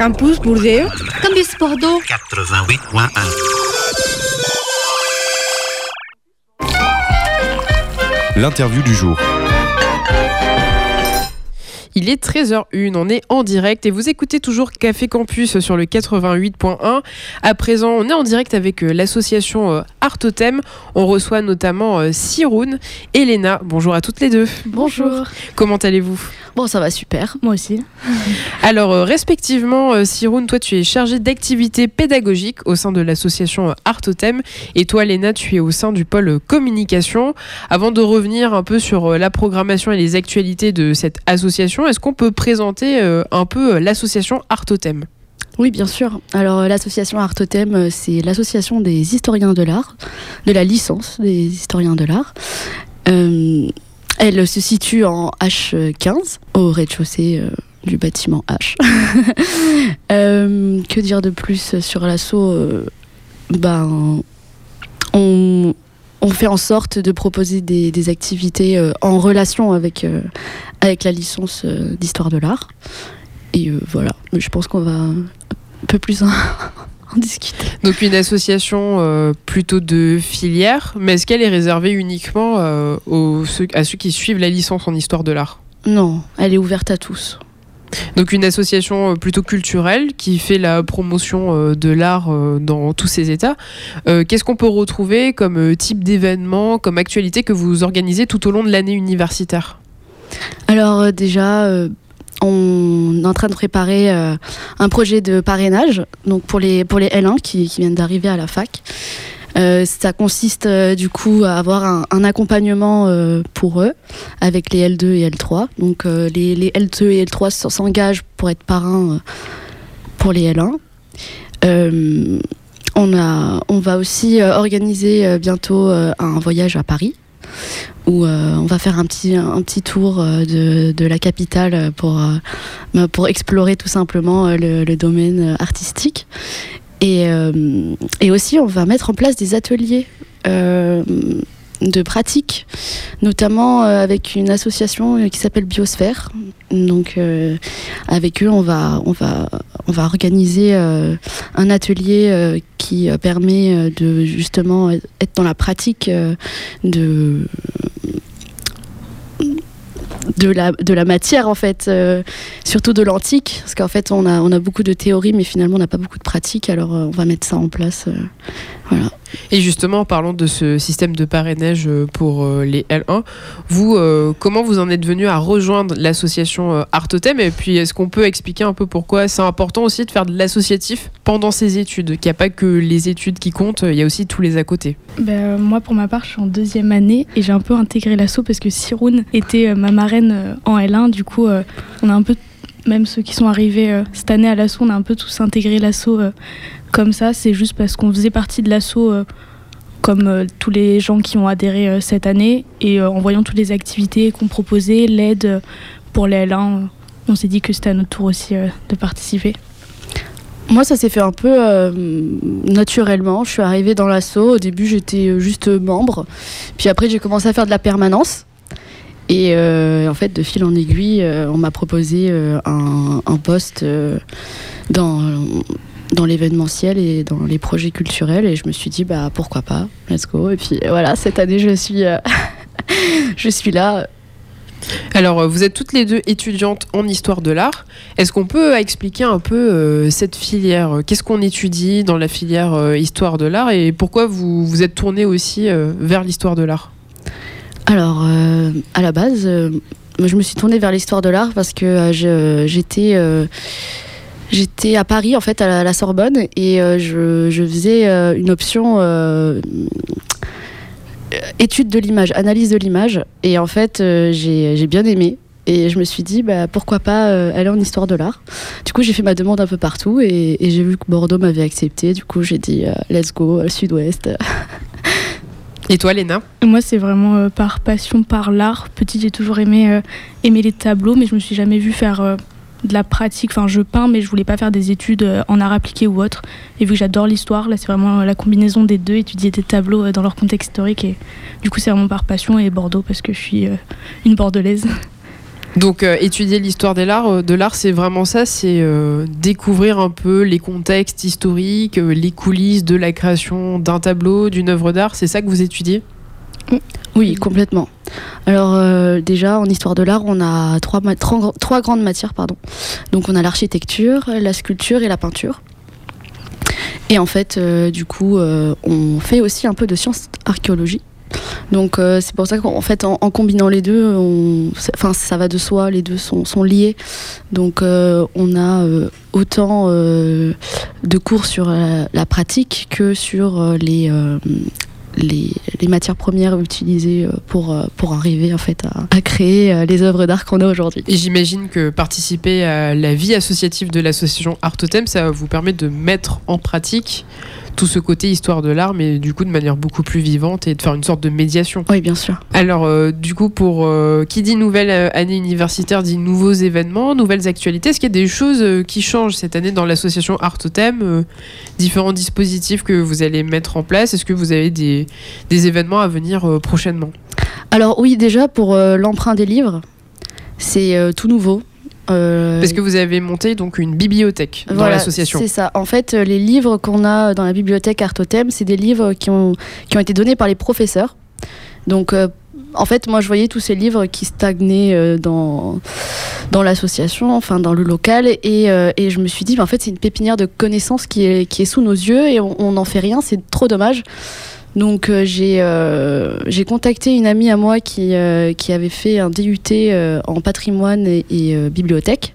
Campus Bordeaux. Campus Bordeaux. 88.1. L'interview du jour. Il est 13h01, on est en direct et vous écoutez toujours Café Campus sur le 88.1. À présent, on est en direct avec euh, l'association euh, Artotem. On reçoit notamment euh, Siroun et Léna. Bonjour à toutes les deux. Bonjour. Comment allez-vous? Bon, ça va super, moi aussi. Alors, respectivement, Siroun, toi, tu es chargée d'activités pédagogiques au sein de l'association euh, Artotem. Et toi, Léna, tu es au sein du pôle communication. Avant de revenir un peu sur la programmation et les actualités de cette association, est-ce qu'on peut présenter euh, un peu euh, l'association Artotem? Oui, bien sûr. Alors, euh, l'association Artotem, c'est l'association des historiens de l'art, de la licence des historiens de l'art. Elle se situe en H15, au rez-de-chaussée du bâtiment H. Que dire de plus sur l'assaut? Ben, on, on fait en sorte de proposer des, des activités euh, en relation avec, euh, avec la licence euh, d'histoire de l'art. Et voilà, je pense qu'on va un peu plus en, en discuter. Donc une association plutôt de filière, mais est-ce qu'elle est réservée uniquement aux, à ceux qui suivent la licence en histoire de l'art? Non, elle est ouverte à tous. Donc une association euh, plutôt culturelle qui fait la promotion euh, de l'art euh, dans tous ses états. Qu'est-ce qu'on peut retrouver comme type d'événement, comme actualité que vous organisez tout au long de l'année universitaire? Alors déjà, on est en train de préparer un projet de parrainage donc pour les, pour les L1 qui, qui viennent d'arriver à la fac. Euh, ça consiste euh, du coup à avoir un, accompagnement euh, pour eux avec les L2 et L3. Donc les, les L2 et L3 s- s'engagent pour être parrains pour les L1. Euh, on, a, on va aussi organiser bientôt un voyage à Paris où on va faire un petit, un petit tour de, de la capitale pour, pour explorer tout simplement le, domaine artistique. Et, euh, et aussi, on va mettre en place des ateliers euh, de pratique, notamment euh, avec une association qui s'appelle Biosphère. Donc, avec eux, on va, on va, on va organiser un atelier qui permet de justement être dans la pratique de de la, de la matière en fait, euh, surtout de l'antique, parce qu'en fait on a, on a beaucoup de théories mais finalement on n'a pas beaucoup de pratique, alors euh, on va mettre ça en place. euh, voilà. Et justement, en parlant de ce système de parrainage euh, pour euh, les L1, vous, euh, comment vous en êtes venu à rejoindre l'association Artotem Et puis, est-ce qu'on peut expliquer un peu pourquoi c'est important aussi de faire de l'associatif pendant ses études? Qu'il n'y a pas que les études qui comptent, il y a aussi tous les à côté. Euh, moi, pour ma part, je suis en deuxième année et j'ai un peu intégré l'assaut parce que Siroun était ma marraine en L1. Du coup, on a un peu, même ceux qui sont arrivés euh, cette année à l'assaut, on a un peu tous intégré l'assaut euh, comme ça. C'est juste parce qu'on faisait partie de l'assaut euh, comme tous les gens qui ont adhéré cette année. Et en voyant toutes les activités qu'on proposait, l'aide pour les L1, euh, on s'est dit que c'était à notre tour aussi de participer. Moi ça s'est fait un peu naturellement, je suis arrivée dans l'assaut, au début j'étais juste membre, puis après j'ai commencé à faire de la permanence. Et euh, en fait, de fil en aiguille, euh, on m'a proposé euh, un, poste dans, dans l'événementiel et dans les projets culturels. Et je me suis dit, bah pourquoi pas, let's go. Et puis voilà, cette année, je suis, je suis là. Alors, vous êtes toutes les deux étudiantes en histoire de l'art. Est-ce qu'on peut expliquer un peu cette filière? Qu'est-ce qu'on étudie dans la filière histoire de l'art? Et pourquoi vous vous êtes tourné aussi vers l'histoire de l'art? Alors, euh, à la base, euh, je me suis tournée vers l'histoire de l'art parce que euh, j'étais à Paris, en fait, à la, Sorbonne, et je, faisais une option étude de l'image, analyse de l'image, et en fait, j'ai bien aimé. Et je me suis dit, bah, pourquoi pas aller en histoire de l'art. Du coup, j'ai fait ma demande un peu partout et, j'ai vu que Bordeaux m'avait accepté. Du coup, j'ai dit, let's go, sud-ouest. Et toi, Léna Moi, c'est vraiment euh, par passion, par l'art. Petite, j'ai toujours aimé, euh, les tableaux, mais je me suis jamais vue faire euh, de la pratique. Enfin, je peins, mais je voulais pas faire des études en art appliqué ou autre. Et vu que j'adore l'histoire, là, c'est vraiment la combinaison des deux, étudier des tableaux dans leur contexte historique. Et du coup, c'est vraiment par passion et Bordeaux parce que je suis une bordelaise. Donc euh, étudier l'histoire de l'art, euh, de l'art, c'est vraiment ça, c'est euh, découvrir un peu les contextes historiques, les coulisses de la création d'un tableau, d'une œuvre d'art. C'est ça que vous étudiez? Oui, complètement. Alors déjà, en histoire de l'art, on a trois, grandes matières. Pardon. Donc on a l'architecture, la sculpture et la peinture. Et en fait, du coup, on fait aussi un peu de sciences archéologie. Donc euh, c'est pour ça qu'en fait, en, combinant les deux, enfin ça va de soi, les deux sont, liés. Donc euh, on a euh, autant de cours sur la, pratique que sur les, les, matières premières utilisées pour, pour arriver en fait à, à créer les œuvres d'art qu'on a aujourd'hui. Et j'imagine que participer à la vie associative de l'association Art Totem, ça vous permet de mettre en pratique tout ce côté histoire de l'art, mais du coup de manière beaucoup plus vivante et de faire une sorte de médiation. Oui, bien sûr. Alors, euh, du coup, pour euh, qui dit nouvelle euh, année universitaire dit nouveaux événements, nouvelles actualités. Est-ce qu'il y a des choses euh, qui changent cette année dans l'association Art Totem Différents dispositifs que vous allez mettre en place? Est-ce que vous avez des, des événements à venir prochainement? Alors oui, déjà pour l'emprunt des livres, c'est tout nouveau. Euh, Parce que vous avez monté donc une bibliothèque dans l'association. C'est ça. En fait, euh, les livres qu'on a dans la bibliothèque Artotem, c'est des livres qui ont, qui ont été donnés par les professeurs. Donc, euh, en fait, moi, je voyais tous ces livres qui stagnaient euh, dans, dans l'association, enfin, dans le local. Et, euh, et je me suis dit, bah, en fait, c'est une pépinière de connaissances qui est, qui est sous nos yeux et on n'en fait rien. C'est trop dommage. Donc euh, j'ai euh, j'ai contacté une amie à moi qui, euh, qui avait fait un DUT en patrimoine et, et, bibliothèque.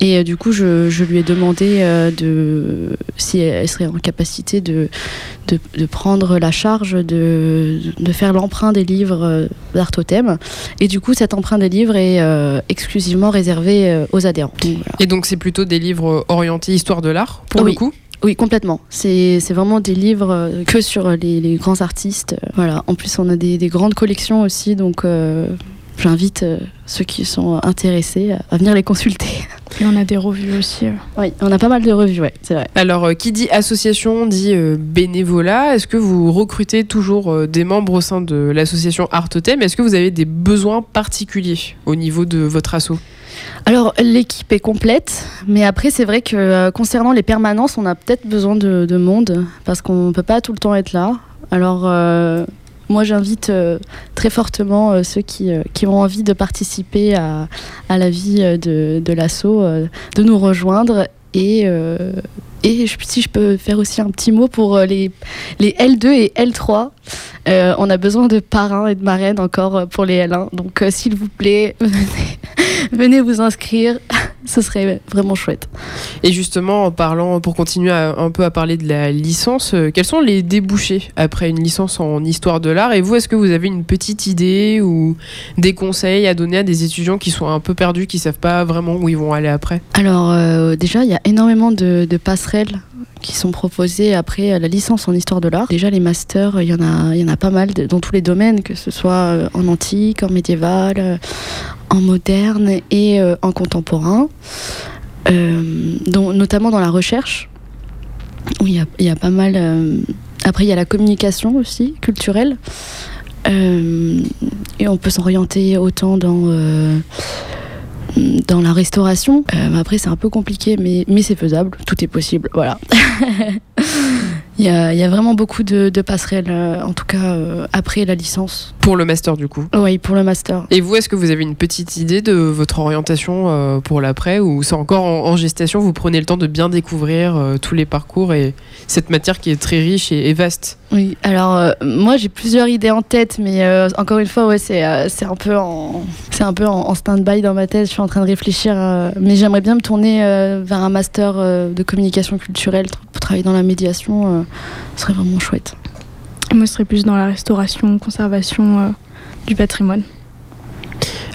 Et du coup, je, je lui ai demandé de, si elle serait en capacité de, de, de prendre la charge de, de faire l'emprunt des livres euh, d'Art Totem. Et du coup, cet emprunt des livres est euh, exclusivement réservé aux adhérents. Donc, voilà. Et donc, c'est plutôt des livres orientés histoire de l'art, pour Oui. le coup Oui, complètement. C'est c'est vraiment des livres euh, que sur les, les grands artistes. Euh, Voilà. En plus, on a des, des grandes collections aussi, donc euh, j'invite euh, ceux qui sont intéressés à, venir les consulter. Et on a des revues aussi. euh. Oui, on a pas mal de revues, ouais, c'est vrai. Alors, euh, qui dit association dit euh, bénévolat. Est-ce que vous recrutez toujours euh, des membres au sein de l'association Art Totem Est-ce que vous avez des besoins particuliers au niveau de votre asso? Alors, l'équipe est complète, mais après, c'est vrai que euh, concernant les permanences, on a peut-être besoin de, de monde parce qu'on ne peut pas tout le temps être là. Alors, euh, moi, j'invite euh, très fortement ceux qui, ont envie de participer à, à la vie de, de l'assaut, de nous rejoindre. Et, si je peux faire aussi un petit mot pour les, les L2 et L3, euh, on a besoin de parrains et de marraines encore pour les L1. Donc, s'il vous plaît, venez, venez vous inscrire. Ce serait vraiment chouette. Et justement, en parlant, pour continuer à- un peu à parler de la licence, euh, quels sont les débouchés après une licence en histoire de l'art? Et vous, est-ce que vous avez une petite idée ou des conseils à donner à des étudiants qui sont un peu perdus, qui savent pas vraiment où ils vont aller après? Alors, euh, déjà, il y a énormément de, de passerelles qui sont proposées après la licence en histoire de l'art. Déjà, les masters, il y en a, il y en a pas mal dans tous les domaines, que ce soit euh, en antique, en médiéval, euh, en moderne et euh, en contemporain, dont- notamment dans la recherche, où il y a, il y a pas mal. après, il y a la communication aussi, culturelle. Et on peut s'orienter autant dans, dans la restauration. Euh, après, c'est un peu compliqué, mais c'est faisable. Tout est possible. Voilà. il, y a, il y a vraiment beaucoup de, de passerelles, euh, en tout cas euh, après la licence. Pour le master, du coup. Oui, pour le master. Et vous, est-ce que vous avez une petite idée de votre orientation euh, pour l'après ou c'est encore en, en gestation Vous prenez le temps de bien découvrir euh, tous les parcours et cette matière qui est très riche et, et vaste. Oui, alors moi j'ai plusieurs idées en tête, mais encore une fois, ouais, c'est un peu en, un peu en, en stand-by dans ma tête. Je suis en train de réfléchir, mais j'aimerais bien me tourner vers un master de communication culturelle pour travailler dans la médiation. Ce serait vraiment chouette. Moi, ce serait plus dans la restauration, conservation euh, du patrimoine.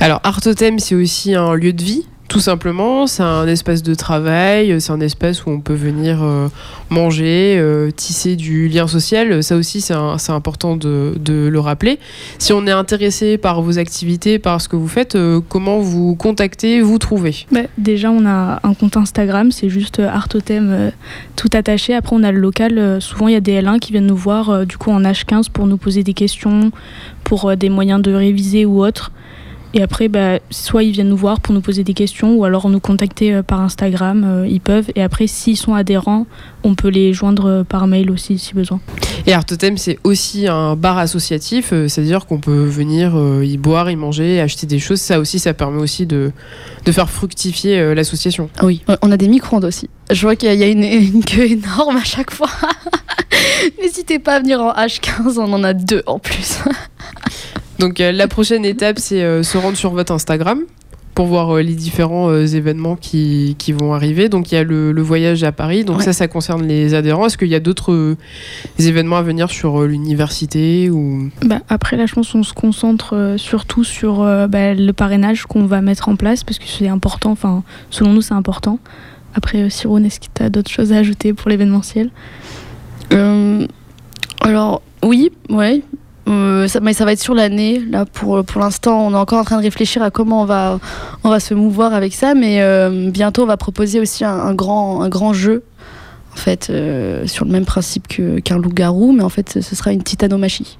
Alors, Art Totem, c'est aussi un lieu de vie, tout simplement. C'est un espace de travail, c'est un espace où on peut venir euh, manger, euh, tisser du lien social. Ça aussi, c'est important de, le rappeler. Si on est intéressé par vos activités, par ce que vous faites, euh, comment vous contacter, vous trouver? Bah, déjà, on a un compte Instagram, c'est juste Artotem tout attaché. Après, on a le local. souvent, il y a des L1 qui viennent nous voir du coup en H15 pour nous poser des questions, pour des moyens de réviser ou autre. Et après, bah, soit ils viennent nous voir pour nous poser des questions ou alors nous contacter euh, par Instagram, euh, ils peuvent. Et après, s'ils sont adhérents, on peut les joindre euh, par mail aussi si besoin. Et Art Totem, c'est aussi un bar associatif, c'est-à-dire qu'on peut venir euh, y boire, y manger, acheter des choses. Ça aussi, ça permet aussi de, de faire fructifier euh, l'association. Oui, on a des micro-ondes aussi. Je vois qu'il y a- il y a une, une queue énorme à chaque fois. N'hésitez pas à venir en H15, on en a deux en plus. Donc euh, la prochaine étape, c'est euh, se rendre sur votre Instagram pour voir euh, les différents euh, événements qui, qui vont arriver. Donc il y a le, le voyage à Paris, donc Ouais. ça, ça concerne les adhérents. Est-ce qu'il y a d'autres euh, événements à venir sur euh, l'université ou... Bah, après, là, je pense qu'on se concentre euh, surtout sur euh, bah, le parrainage qu'on va mettre en place parce que c'est important. Enfin, selon nous, c'est important. Après, euh, Cyrone, est-ce que tu as d'autres choses à ajouter pour l'événementiel? Euh, alors, oui, ouais. Euh, ça, mais ça va être sur l'année. Là, pour, pour l'instant, on est encore en train de réfléchir à comment on va, on va se mouvoir avec ça. Mais euh, bientôt, on va proposer aussi un, grand, un grand jeu. En fait, euh, sur le même principe qu'un loup-garou, mais en fait, ce sera une titanomachie.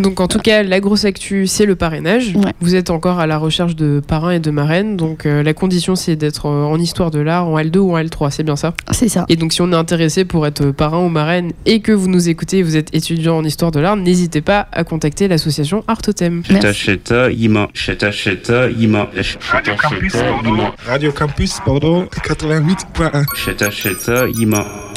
Donc en tout cas, la grosse actu, c'est le parrainage. Ouais. Vous êtes encore à la recherche de parrains et de marraines. Donc euh, la condition, c'est d'être euh, en histoire de l'art, en L2 ou en L3, c'est bien ça? C'est ça. Et donc si on est intéressé pour être parrain ou marraine et que vous nous écoutez et vous êtes étudiant en histoire de l'art, n'hésitez pas à contacter l'association Artotem. Radio Campus Bordeaux 88.1. Sheta, Sheta, Ima.